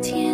天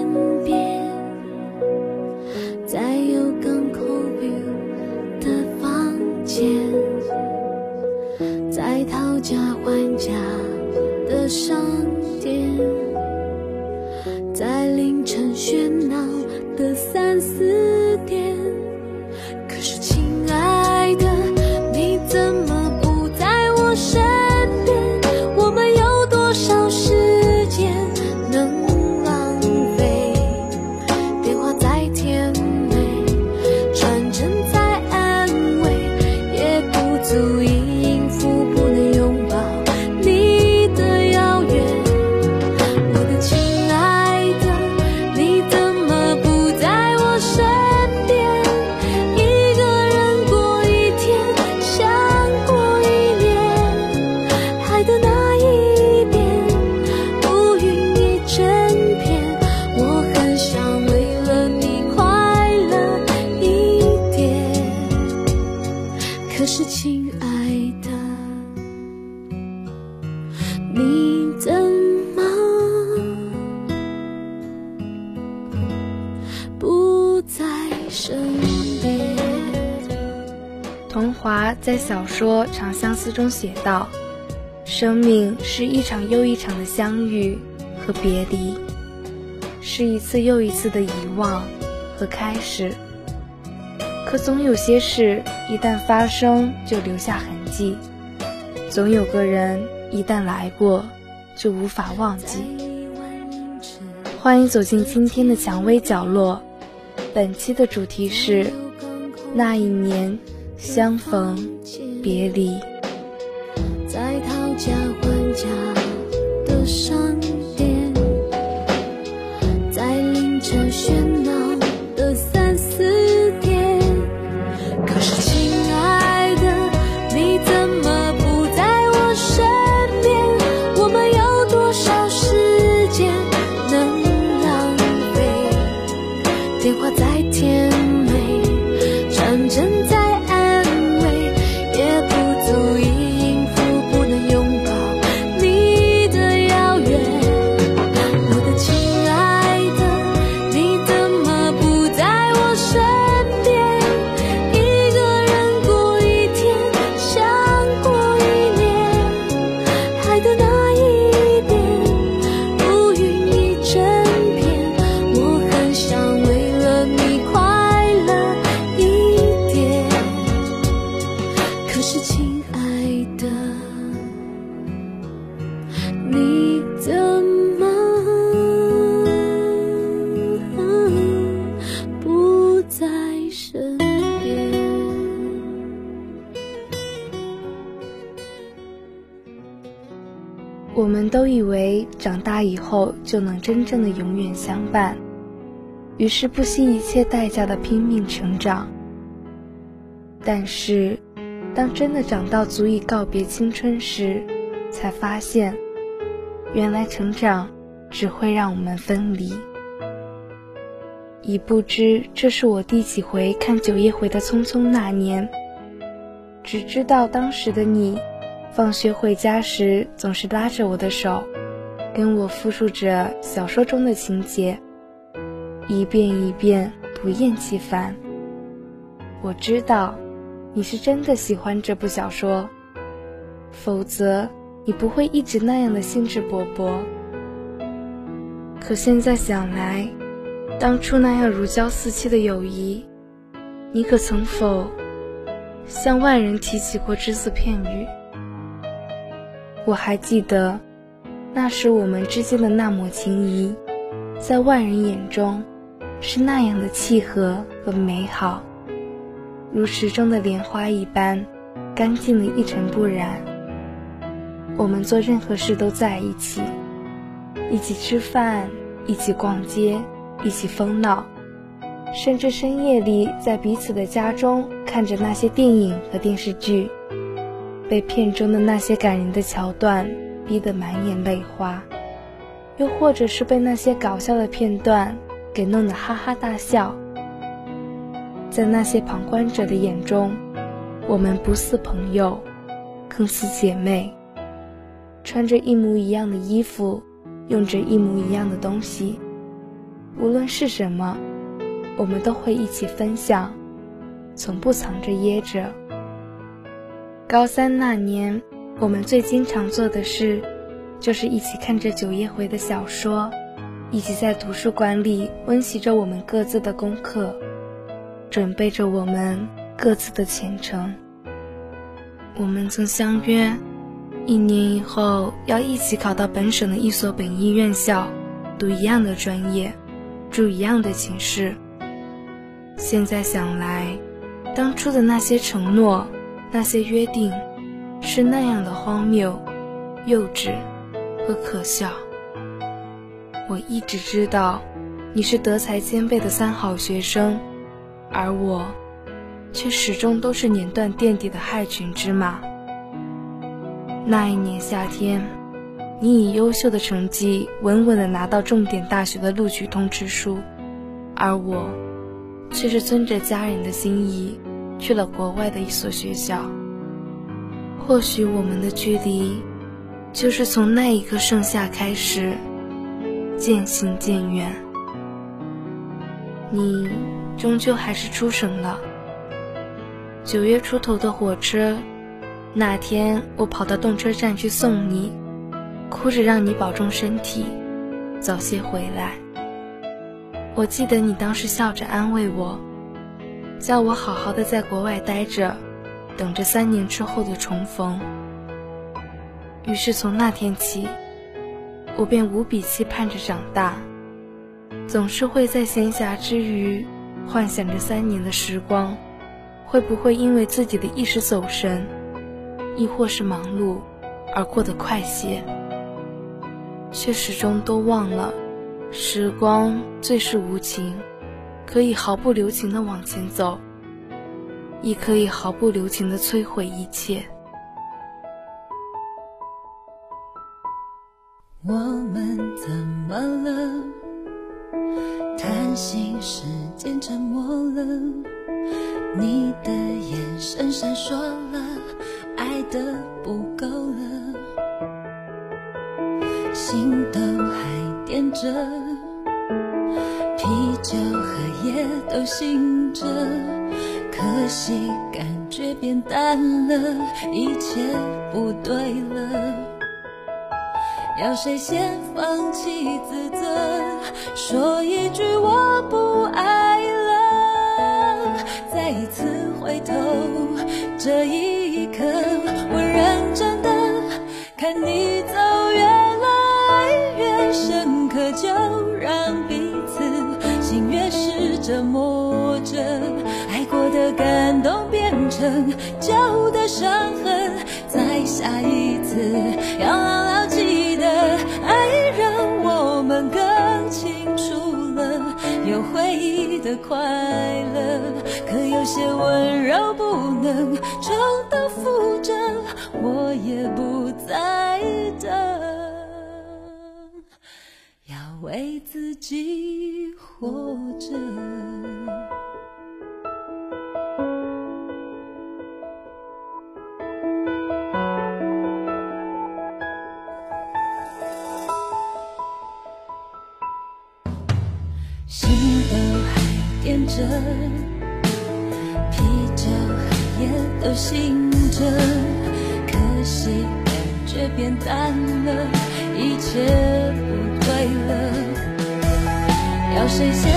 身边？桐华在小说《长相思》中写道：“生命是一场又一场的相遇和别离，是一次又一次的遗忘和开始。可总有些事一旦发生就留下痕迹，总有个人一旦来过就无法忘记。”欢迎走进今天的蔷薇角落，本期的主题是那一年。相逢别离，在讨价还价的商就能真正的永远相伴，于是不惜一切代价的拼命成长。但是，当真的长到足以告别青春时，才发现，原来成长只会让我们分离。已不知这是我第几回看九夜回的《匆匆那年》，只知道当时的你，放学回家时总是拉着我的手，跟我复述着小说中的情节，一遍一遍不厌其烦。我知道。你是真的喜欢这部小说，否则你不会一直那样的兴致勃勃。可现在想来，当初那样如胶似漆的友谊，你可曾否向外人提起过只字片语？我还记得，那时我们之间的那抹情谊，在外人眼中是那样的契合和美好。如池中的莲花一般，干净的一尘不染。我们做任何事都在一起，一起吃饭，一起逛街，一起疯闹。甚至深夜里在彼此的家中看着那些电影和电视剧，被片中的那些感人的桥段逼得满眼泪花，又或者是被那些搞笑的片段给弄得哈哈大笑。在那些旁观者的眼中，我们不似朋友，更似姐妹，穿着一模一样的衣服，用着一模一样的东西，无论是什么。我们都会一起分享，从不藏着掖着。高三那年，我们最经常做的事，就是一起看着九叶回的小说，一起在图书馆里温习着我们各自的功课，准备着我们各自的前程。我们曾相约，一年以后要一起考到本省的一所本一院校，读一样的专业，住一样的寝室。现在想来，当初的那些承诺、那些约定，是那样的荒谬、幼稚和可笑。我一直知道，你是德才兼备的三好学生，而我，却始终都是碾断垫底的害群之马。那一年夏天，你以优秀的成绩稳稳地拿到重点大学的录取通知书，而我。却是遵着家人的心意，去了国外的一所学校。或许我们的距离，就是从那一个盛夏开始，渐行渐远。你终究还是出省了。九月出头的火车，那天我跑到动车站去送你，哭着让你保重身体，早些回来。我记得你当时笑着安慰我，叫我好好的在国外待着，等着三年之后的重逢。于是从那天起，我便无比期盼着长大，总是会在闲暇之余，幻想着三年的时光，会不会因为自己的一时走神，亦或是忙碌，而过得快些，却始终都忘了。时光最是无情，可以毫不留情的往前走，亦可以毫不留情的摧毁一切。我们怎么了？叹息，时间沉默了。你的眼神闪烁了，爱的不够了，心都还点着。啤酒和夜都醒着，可惜感觉变淡了，一切不对了。要谁先放弃自责，说一句我不爱旧的伤痕。再下一次，要牢牢记得，爱让我们更清楚了，有回忆的快乐。可有些温柔不能重蹈覆辙，我也不再等。要为自己活着，醒着，可惜感觉变淡了，一切不对了。要谁先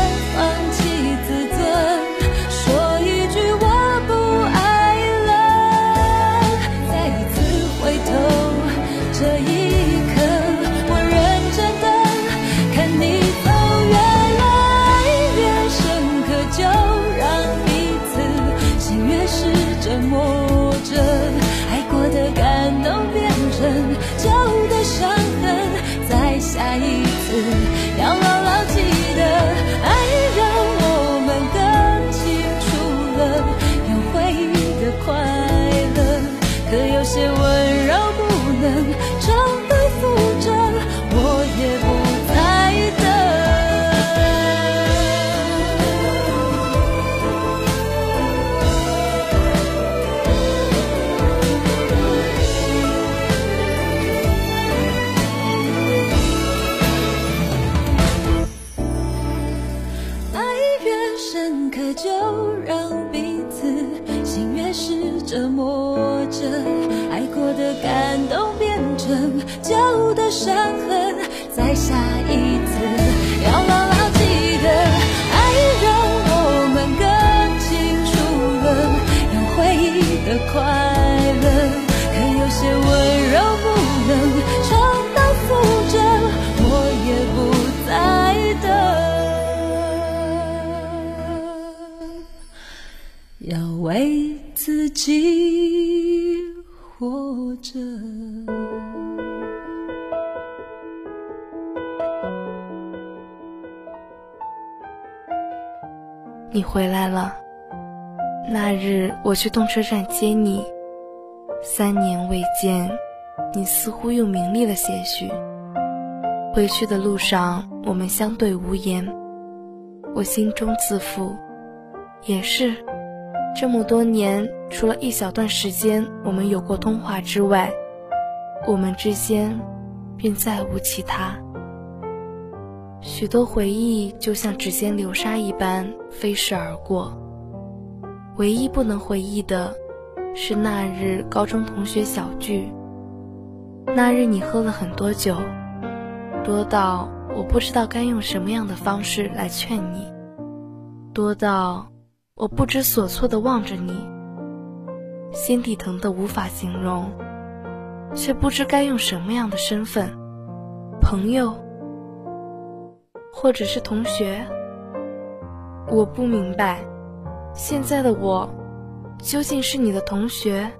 旧的伤痕，再下一次己活着。你回来了。那日我去动车站接你，三年未见，你似乎又明丽了些许。回去的路上，我们相对无言，我心中自负。也是，这么多年，除了一小段时间我们有过通话之外，我们之间便再无其他。许多回忆就像指尖流沙一般飞逝而过。唯一不能回忆的，是那日高中同学小聚。那日你喝了很多酒，多到我不知道该用什么样的方式来劝你，多到我不知所措地望着你，心底疼得无法形容，却不知该用什么样的身份，朋友。或者是同学，我不明白，现在的我究竟是你的同学、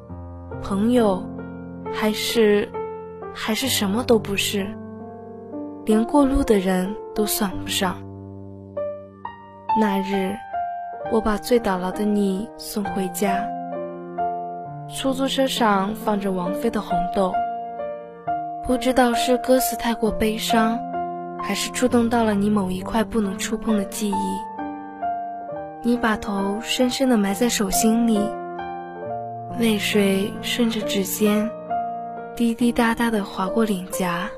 朋友，还是还是什么都不是，连过路的人都算不上。那日，我把醉倒了的你送回家，出租车上放着王菲的《红豆》，不知道是歌词太过悲伤。还是触动到了你某一块不能触碰的记忆，你把头深深的埋在手心里，泪水顺着指尖，滴滴答答的划过脸颊，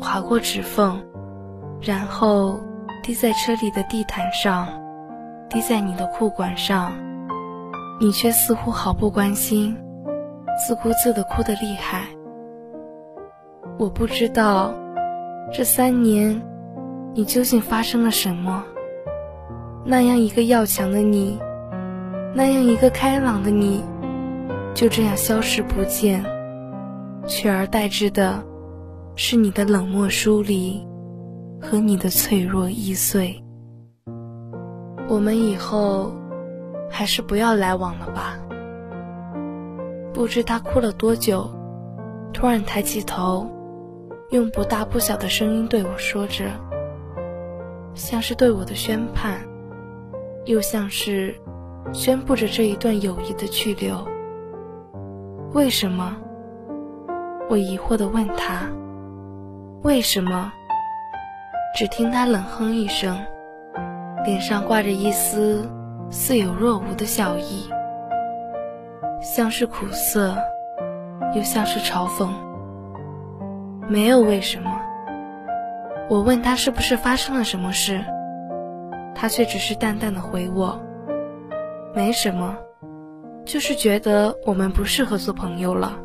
划过指缝，然后滴在车里的地毯上，滴在你的裤管上，你却似乎毫不关心，自顾自的哭得厉害。我不知道。这三年，你究竟发生了什么？那样一个要强的你，那样一个开朗的你，就这样消失不见，取而代之的，是你的冷漠疏离和你的脆弱易碎。我们以后还是不要来往了吧。不知他哭了多久，突然抬起头。用不大不小的声音对我说着，像是对我的宣判，又像是宣布着这一段友谊的去留。为什么？我疑惑地问他：“为什么？”只听他冷哼一声，脸上挂着一丝似有若无的笑意，像是苦涩，又像是嘲讽。没有为什么。我问他是不是发生了什么事，他却只是淡淡的回我：“没什么，就是觉得我们不适合做朋友了。”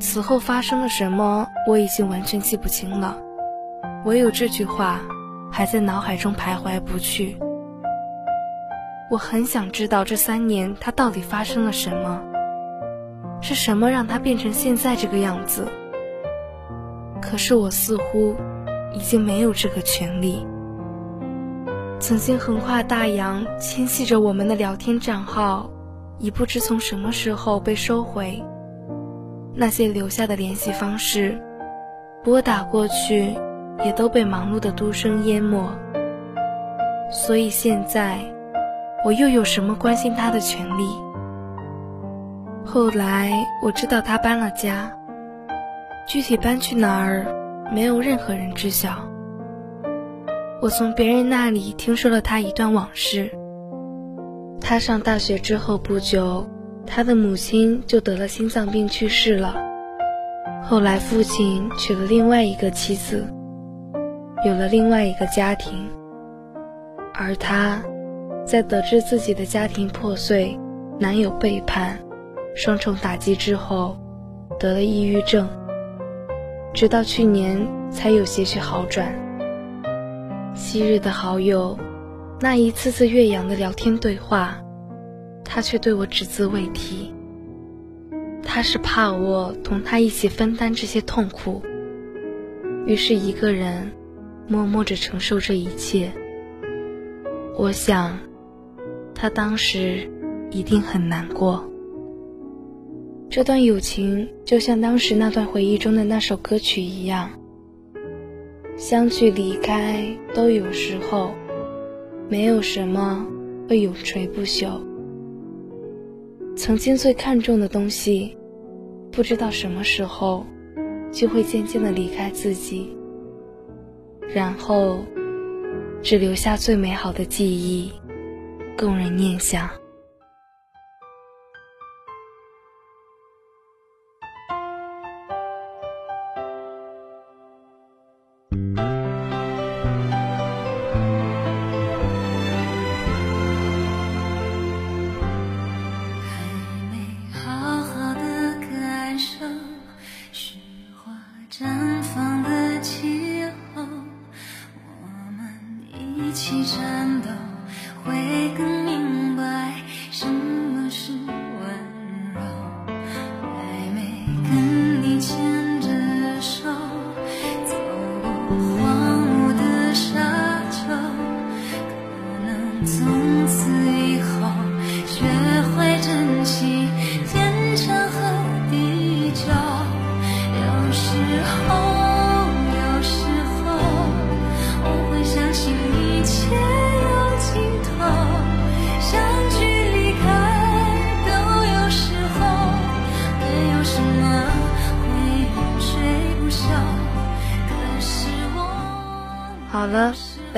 此后发生了什么，我已经完全记不清了，唯有这句话还在脑海中徘徊不去。我很想知道这三年他到底发生了什么，是什么让他变成现在这个样子。可是我似乎已经没有这个权利。曾经横跨大洋牵系着我们的聊天账号，已不知从什么时候被收回。那些留下的联系方式，拨打过去，也都被忙碌的都声淹没。所以现在，我又有什么关心他的权利？后来我知道他搬了家。具体搬去哪儿，没有任何人知晓。我从别人那里听说了他一段往事。他上大学之后不久，他的母亲就得了心脏病去世了。后来父亲娶了另外一个妻子，有了另外一个家庭。而他，在得知自己的家庭破碎，男友背叛，双重打击之后，得了抑郁症，直到去年才有些许好转。昔日的好友，那一次次岳阳的聊天对话，他却对我只字未提。他是怕我同他一起分担这些痛苦，于是一个人默默着承受这一切。我想，他当时一定很难过。这段友情就像当时那段回忆中的那首歌曲一样，相聚离开都有时候，没有什么会永垂不朽。曾经最看重的东西。不知道什么时候，就会渐渐的离开自己，然后只留下最美好的记忆，供人念想。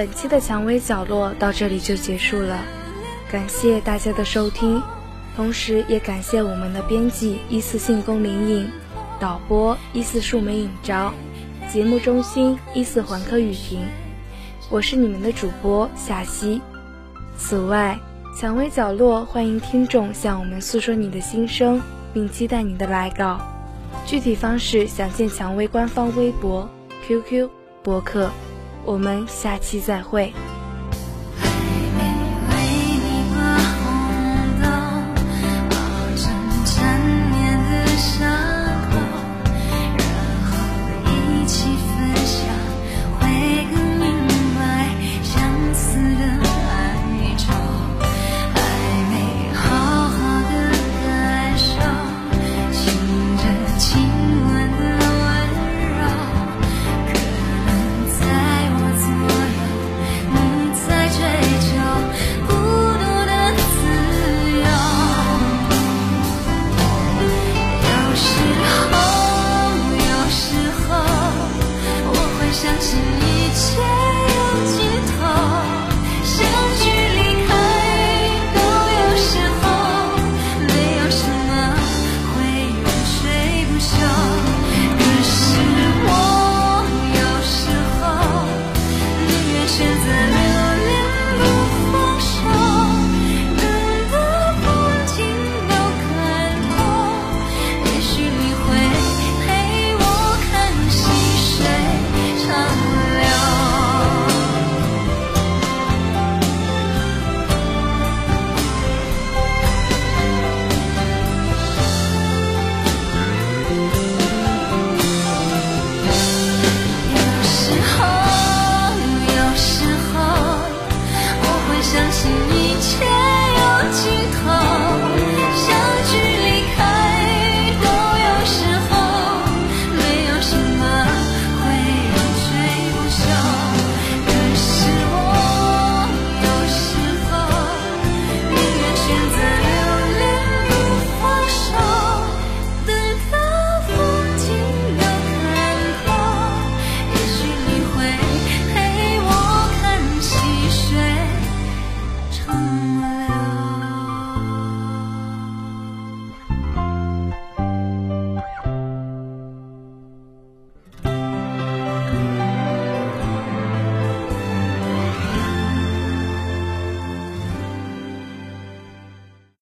本期的蔷薇角落到这里就结束了，感谢大家的收听，同时也感谢我们的编辑一四信宫灵隐，导播一四树梅影昭，节目中心一四环科雨婷，我是你们的主播夏曦。此外，蔷薇角落欢迎听众向我们诉说你的心声，并期待你的来稿。具体方式详见蔷薇官方微博、QQ、博客。我们下期再会。